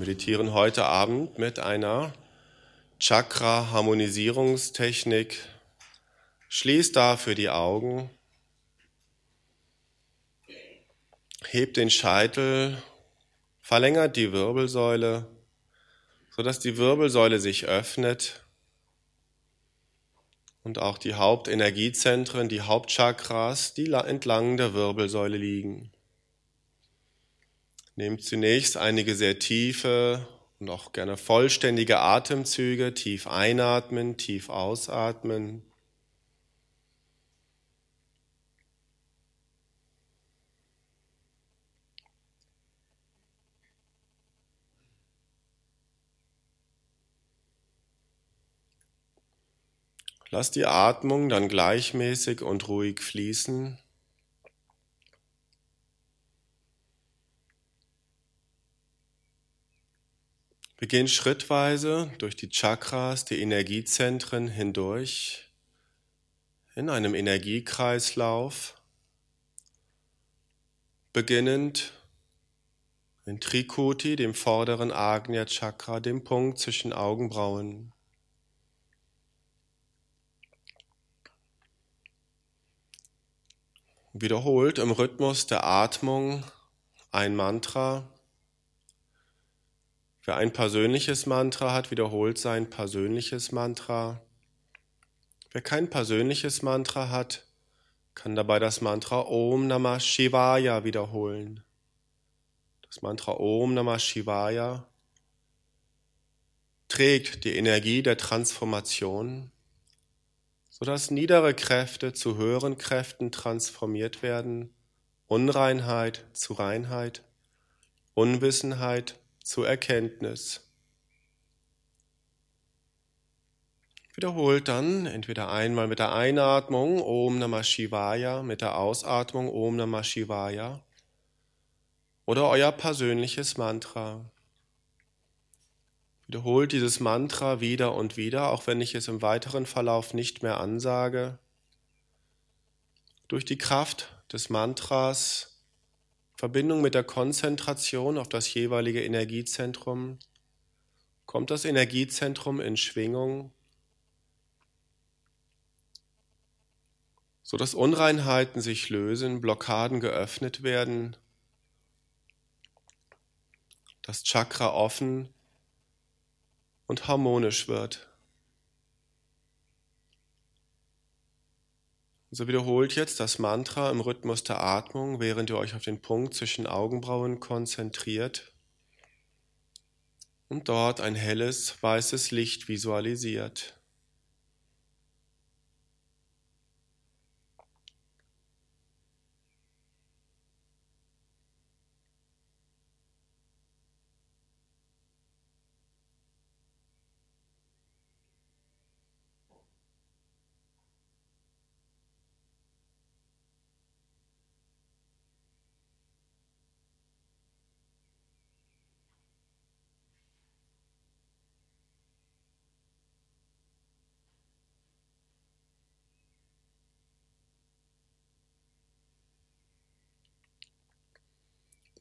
meditieren heute Abend mit einer Chakra-Harmonisierungstechnik. Schließt dafür die Augen, hebt den Scheitel, verlängert die Wirbelsäule, sodass die Wirbelsäule sich öffnet und auch die Hauptenergiezentren, die Hauptchakras, die entlang der Wirbelsäule liegen. Nehmt zunächst einige sehr tiefe und auch gerne vollständige Atemzüge, tief einatmen, tief ausatmen. Lass die Atmung dann gleichmäßig und ruhig fließen. Wir gehen schrittweise durch die Chakras, die Energiezentren hindurch in einem Energiekreislauf, beginnend in Trikuti, dem vorderen Agnya Chakra, dem Punkt zwischen Augenbrauen. Wiederholt im Rhythmus der Atmung ein Mantra Wer ein persönliches Mantra hat, wiederholt sein persönliches Mantra. Wer kein persönliches Mantra hat, kann dabei das Mantra Om Namah Shivaya wiederholen. Das Mantra Om Namah Shivaya trägt die Energie der Transformation, sodass niedere Kräfte zu höheren Kräften transformiert werden, Unreinheit zu Reinheit, Unwissenheit zur Erkenntnis. Wiederholt dann entweder einmal mit der Einatmung Om Namah Shivaya, mit der Ausatmung Om Namah Shivaya oder euer persönliches Mantra. Wiederholt dieses Mantra wieder und wieder, auch wenn ich es im weiteren Verlauf nicht mehr ansage. Durch die Kraft des Mantras Verbindung mit der Konzentration auf das jeweilige Energiezentrum kommt das Energiezentrum in Schwingung, sodass Unreinheiten sich lösen, Blockaden geöffnet werden, das Chakra offen und harmonisch wird. So wiederholt jetzt das Mantra im Rhythmus der Atmung, während ihr euch auf den Punkt zwischen Augenbrauen konzentriert und dort ein helles, weißes Licht visualisiert.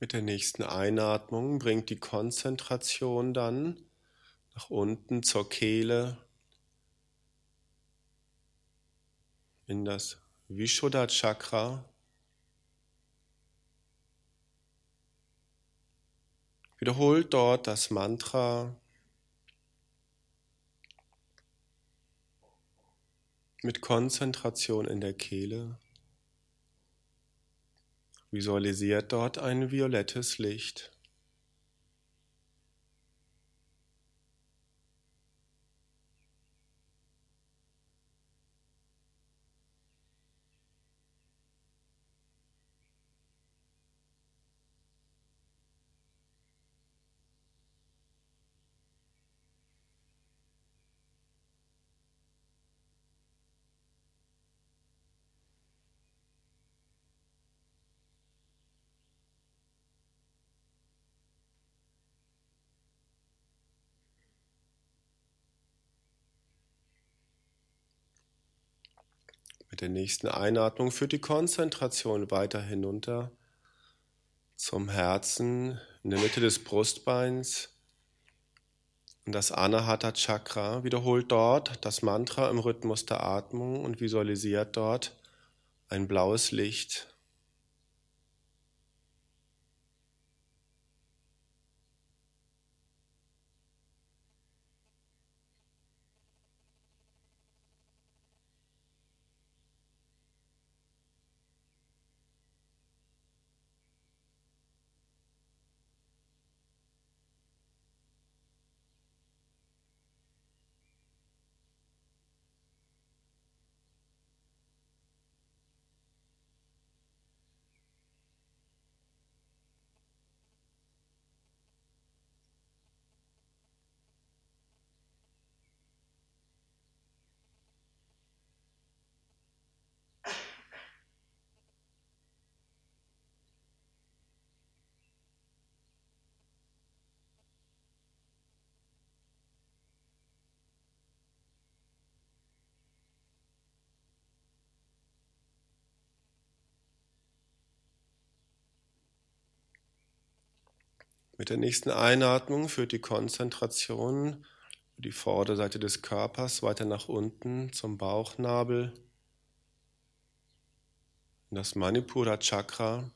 Mit der nächsten Einatmung bringt die Konzentration dann nach unten zur Kehle in das Vishuddha Chakra. Wiederholt dort das Mantra mit Konzentration in der Kehle. Visualisiert dort ein violettes Licht. Mit der nächsten Einatmung führt die Konzentration weiter hinunter zum Herzen in der Mitte des Brustbeins, Und das Anahata Chakra wiederholt dort das Mantra im Rhythmus der Atmung und visualisiert dort ein blaues Licht. Mit der nächsten Einatmung führt die Konzentration die Vorderseite des Körpers weiter nach unten zum Bauchnabel, in das Manipura Chakra.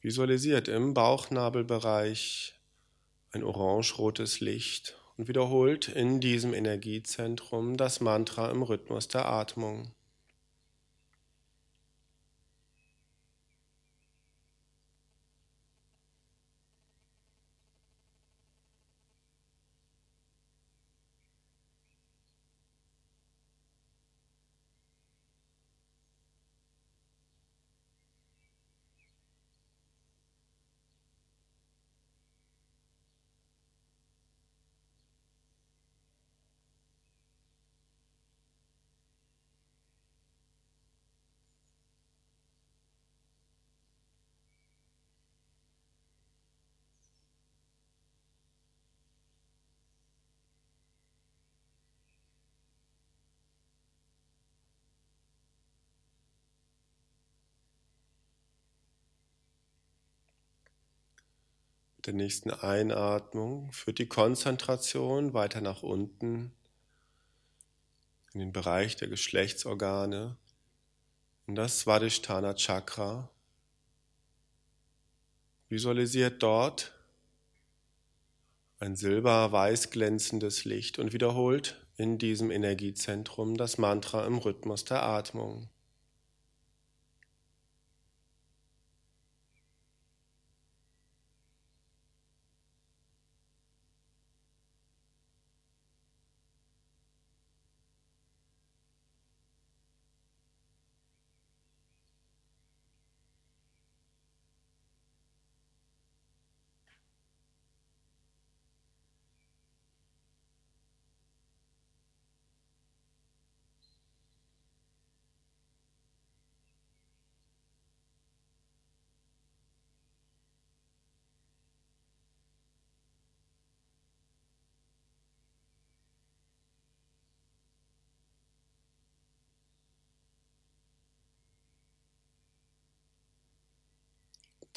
Visualisiert im Bauchnabelbereich ein orange-rotes Licht und wiederholt in diesem Energiezentrum das Mantra im Rhythmus der Atmung. Der nächsten Einatmung führt die Konzentration weiter nach unten in den Bereich der Geschlechtsorgane, in das Svadhisthana Chakra. Visualisiert dort ein silber-weiß glänzendes Licht und wiederholt in diesem Energiezentrum das Mantra im Rhythmus der Atmung.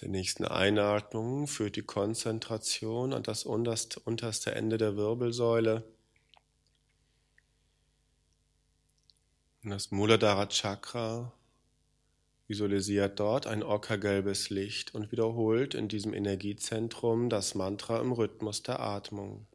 Der nächsten Einatmung führt die Konzentration an das unterste Ende der Wirbelsäule. Das Muladhara Chakra visualisiert dort ein ockergelbes Licht und wiederholt in diesem Energiezentrum das Mantra im Rhythmus der Atmung.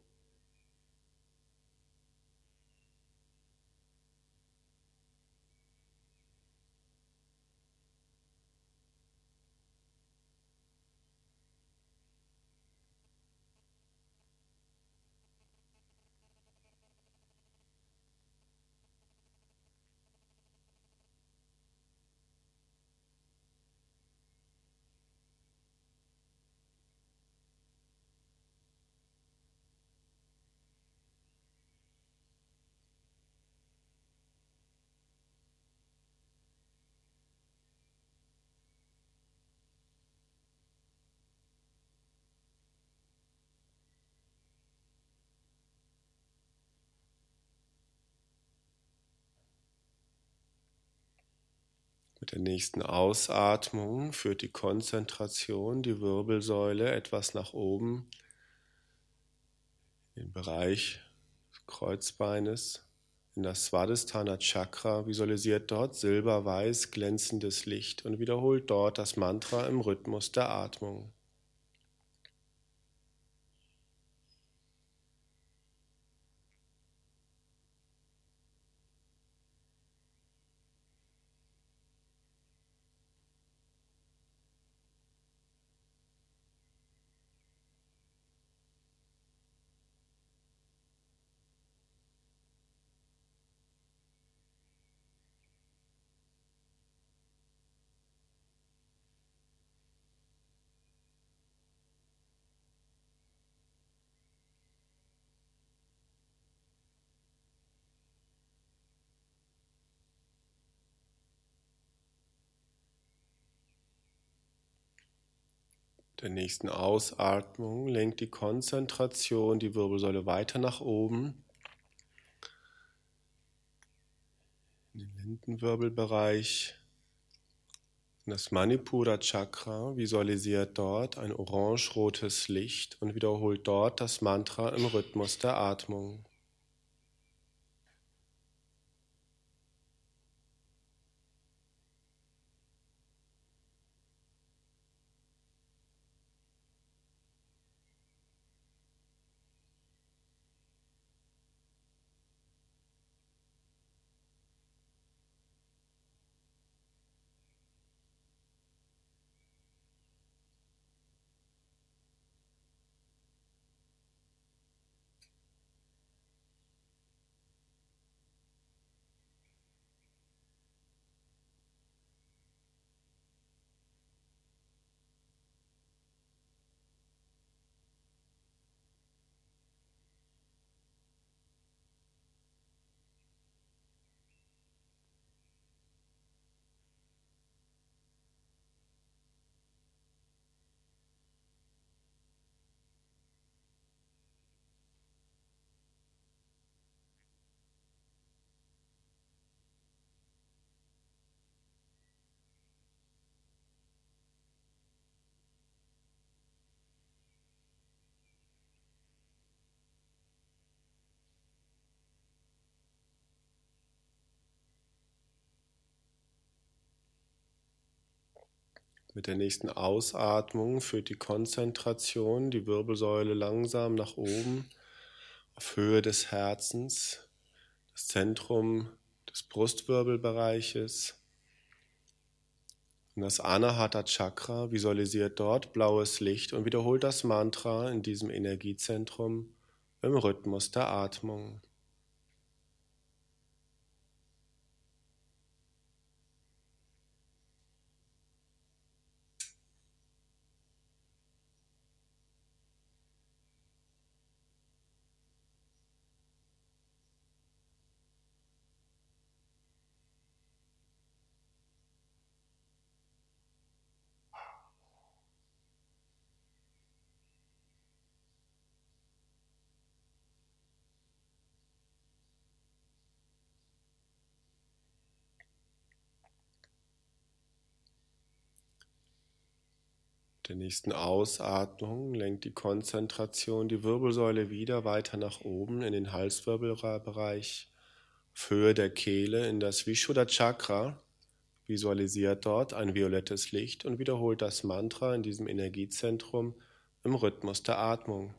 Mit der nächsten Ausatmung führt die Konzentration die Wirbelsäule etwas nach oben den Bereich des Kreuzbeines, in das Svadhisthana Chakra, visualisiert dort silberweiß glänzendes Licht und wiederholt dort das Mantra im Rhythmus der Atmung. Der nächsten Ausatmung lenkt die Konzentration die Wirbelsäule weiter nach oben. In den Lendenwirbelbereich. Das Manipura Chakra visualisiert dort ein orange-rotes Licht und wiederholt dort das Mantra im Rhythmus der Atmung. Mit der nächsten Ausatmung führt die Konzentration die Wirbelsäule langsam nach oben auf Höhe des Herzens, das Zentrum des Brustwirbelbereiches. Und das Anahata Chakra visualisiert dort blaues Licht und wiederholt das Mantra in diesem Energiezentrum im Rhythmus der Atmung. Der nächsten Ausatmung lenkt die Konzentration die Wirbelsäule wieder weiter nach oben in den Halswirbelbereich, Höhe der Kehle in das Vishuddha Chakra. Visualisiert dort ein violettes Licht und wiederholt das Mantra in diesem Energiezentrum im Rhythmus der Atmung.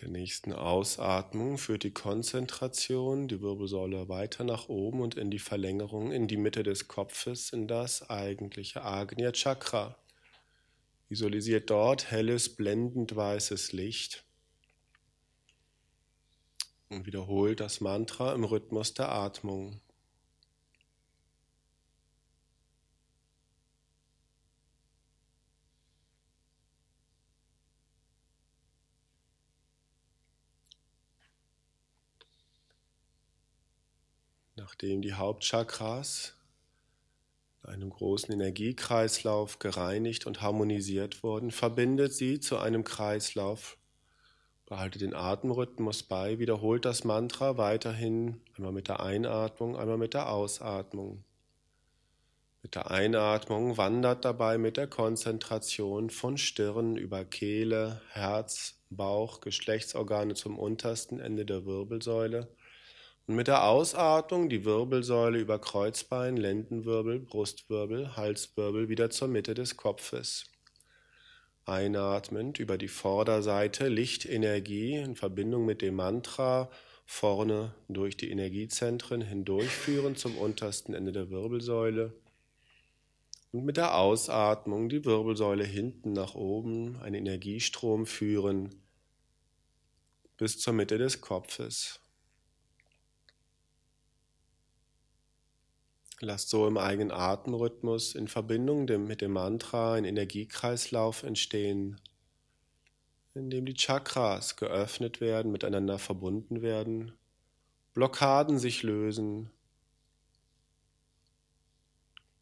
Der nächsten Ausatmung führt die Konzentration die Wirbelsäule weiter nach oben und in die Verlängerung, in die Mitte des Kopfes, in das eigentliche Agnya Chakra. Visualisiert dort helles, blendend weißes Licht und wiederholt das Mantra im Rhythmus der Atmung. Nachdem die Hauptchakras in einem großen Energiekreislauf gereinigt und harmonisiert wurden, verbindet sie zu einem Kreislauf. Behalte den Atemrhythmus bei, wiederholt das Mantra weiterhin einmal mit der Einatmung, einmal mit der Ausatmung. Mit der Einatmung wandert dabei mit der Konzentration von Stirn über Kehle, Herz, Bauch, Geschlechtsorgane zum untersten Ende der Wirbelsäule und mit der Ausatmung die Wirbelsäule über Kreuzbein, Lendenwirbel, Brustwirbel, Halswirbel wieder zur Mitte des Kopfes. Einatmend über die Vorderseite Lichtenergie in Verbindung mit dem Mantra vorne durch die Energiezentren hindurchführen zum untersten Ende der Wirbelsäule. Und mit der Ausatmung die Wirbelsäule hinten nach oben, einen Energiestrom führen bis zur Mitte des Kopfes. Lasst so im eigenen Atemrhythmus in Verbindung mit dem Mantra ein Energiekreislauf entstehen, in dem die Chakras geöffnet werden, miteinander verbunden werden, Blockaden sich lösen.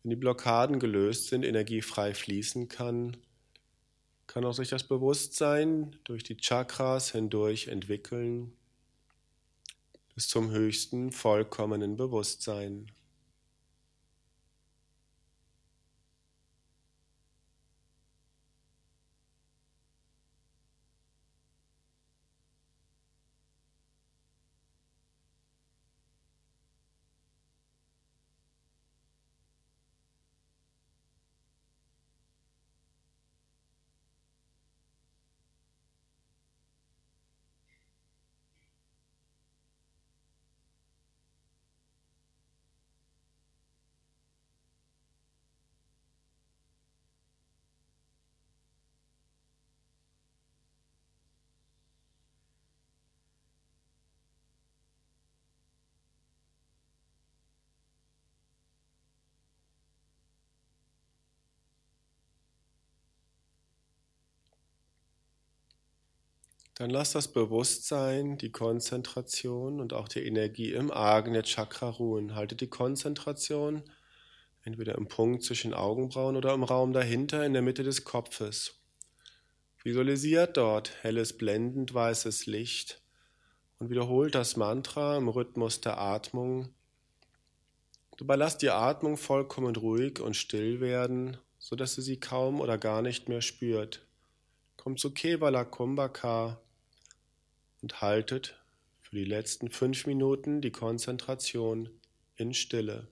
Wenn die Blockaden gelöst sind, Energie frei fließen kann, kann auch sich das Bewusstsein durch die Chakras hindurch entwickeln bis zum höchsten vollkommenen Bewusstsein. Dann lass das Bewusstsein, die Konzentration und auch die Energie im Agnya Chakra ruhen. Halte die Konzentration entweder im Punkt zwischen Augenbrauen oder im Raum dahinter in der Mitte des Kopfes. Visualisiert dort helles, blendend weißes Licht und wiederholt das Mantra im Rhythmus der Atmung. Dabei lass die Atmung vollkommen ruhig und still werden, sodass du sie kaum oder gar nicht mehr spürt. Kommt zu Kevala Kumbhaka und haltet für die letzten fünf Minuten die Konzentration in Stille.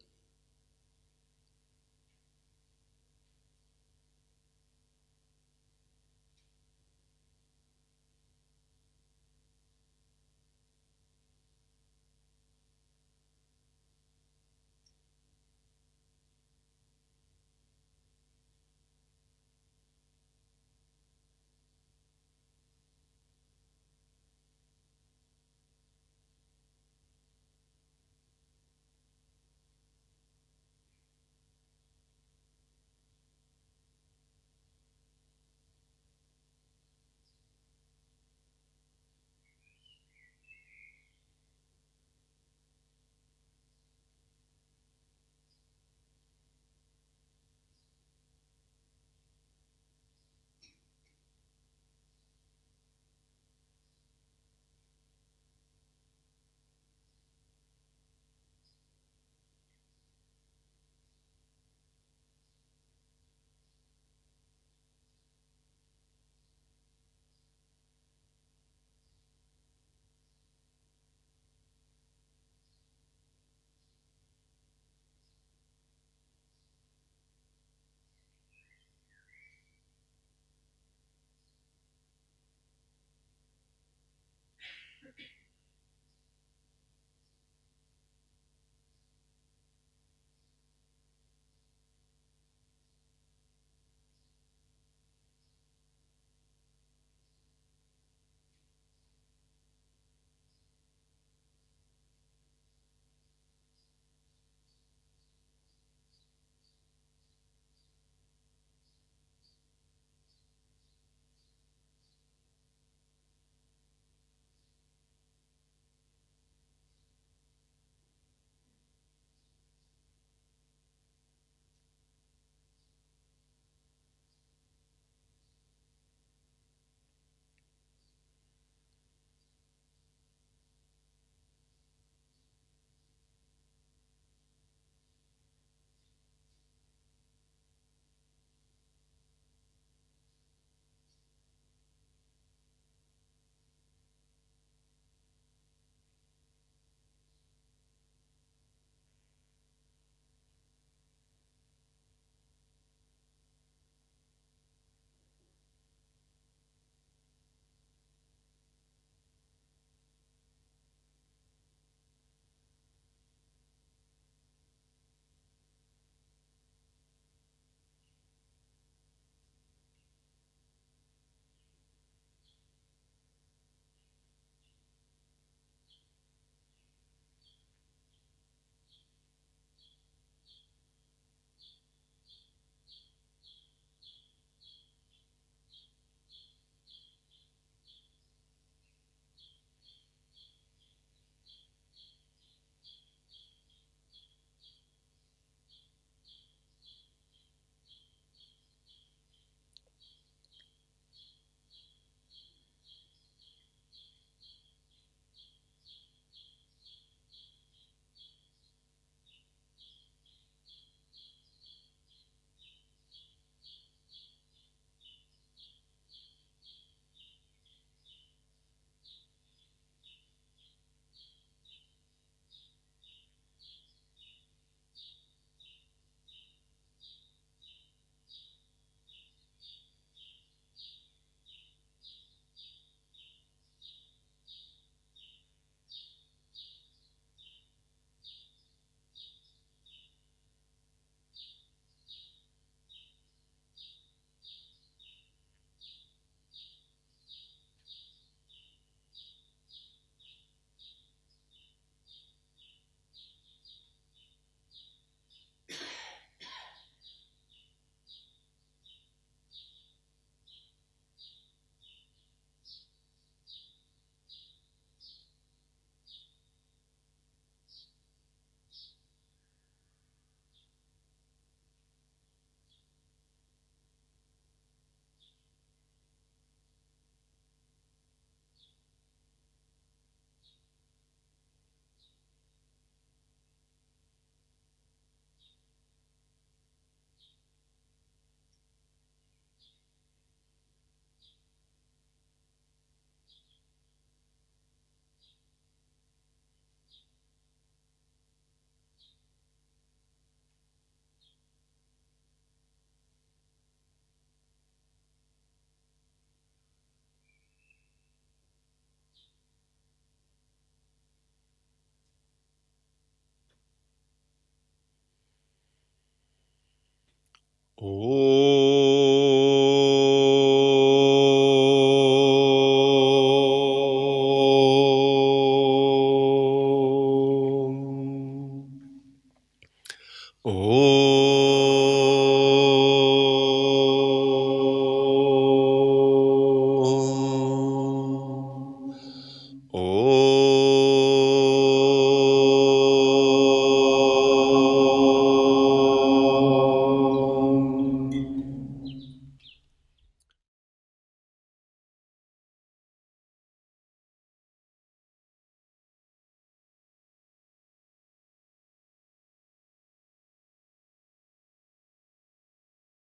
Om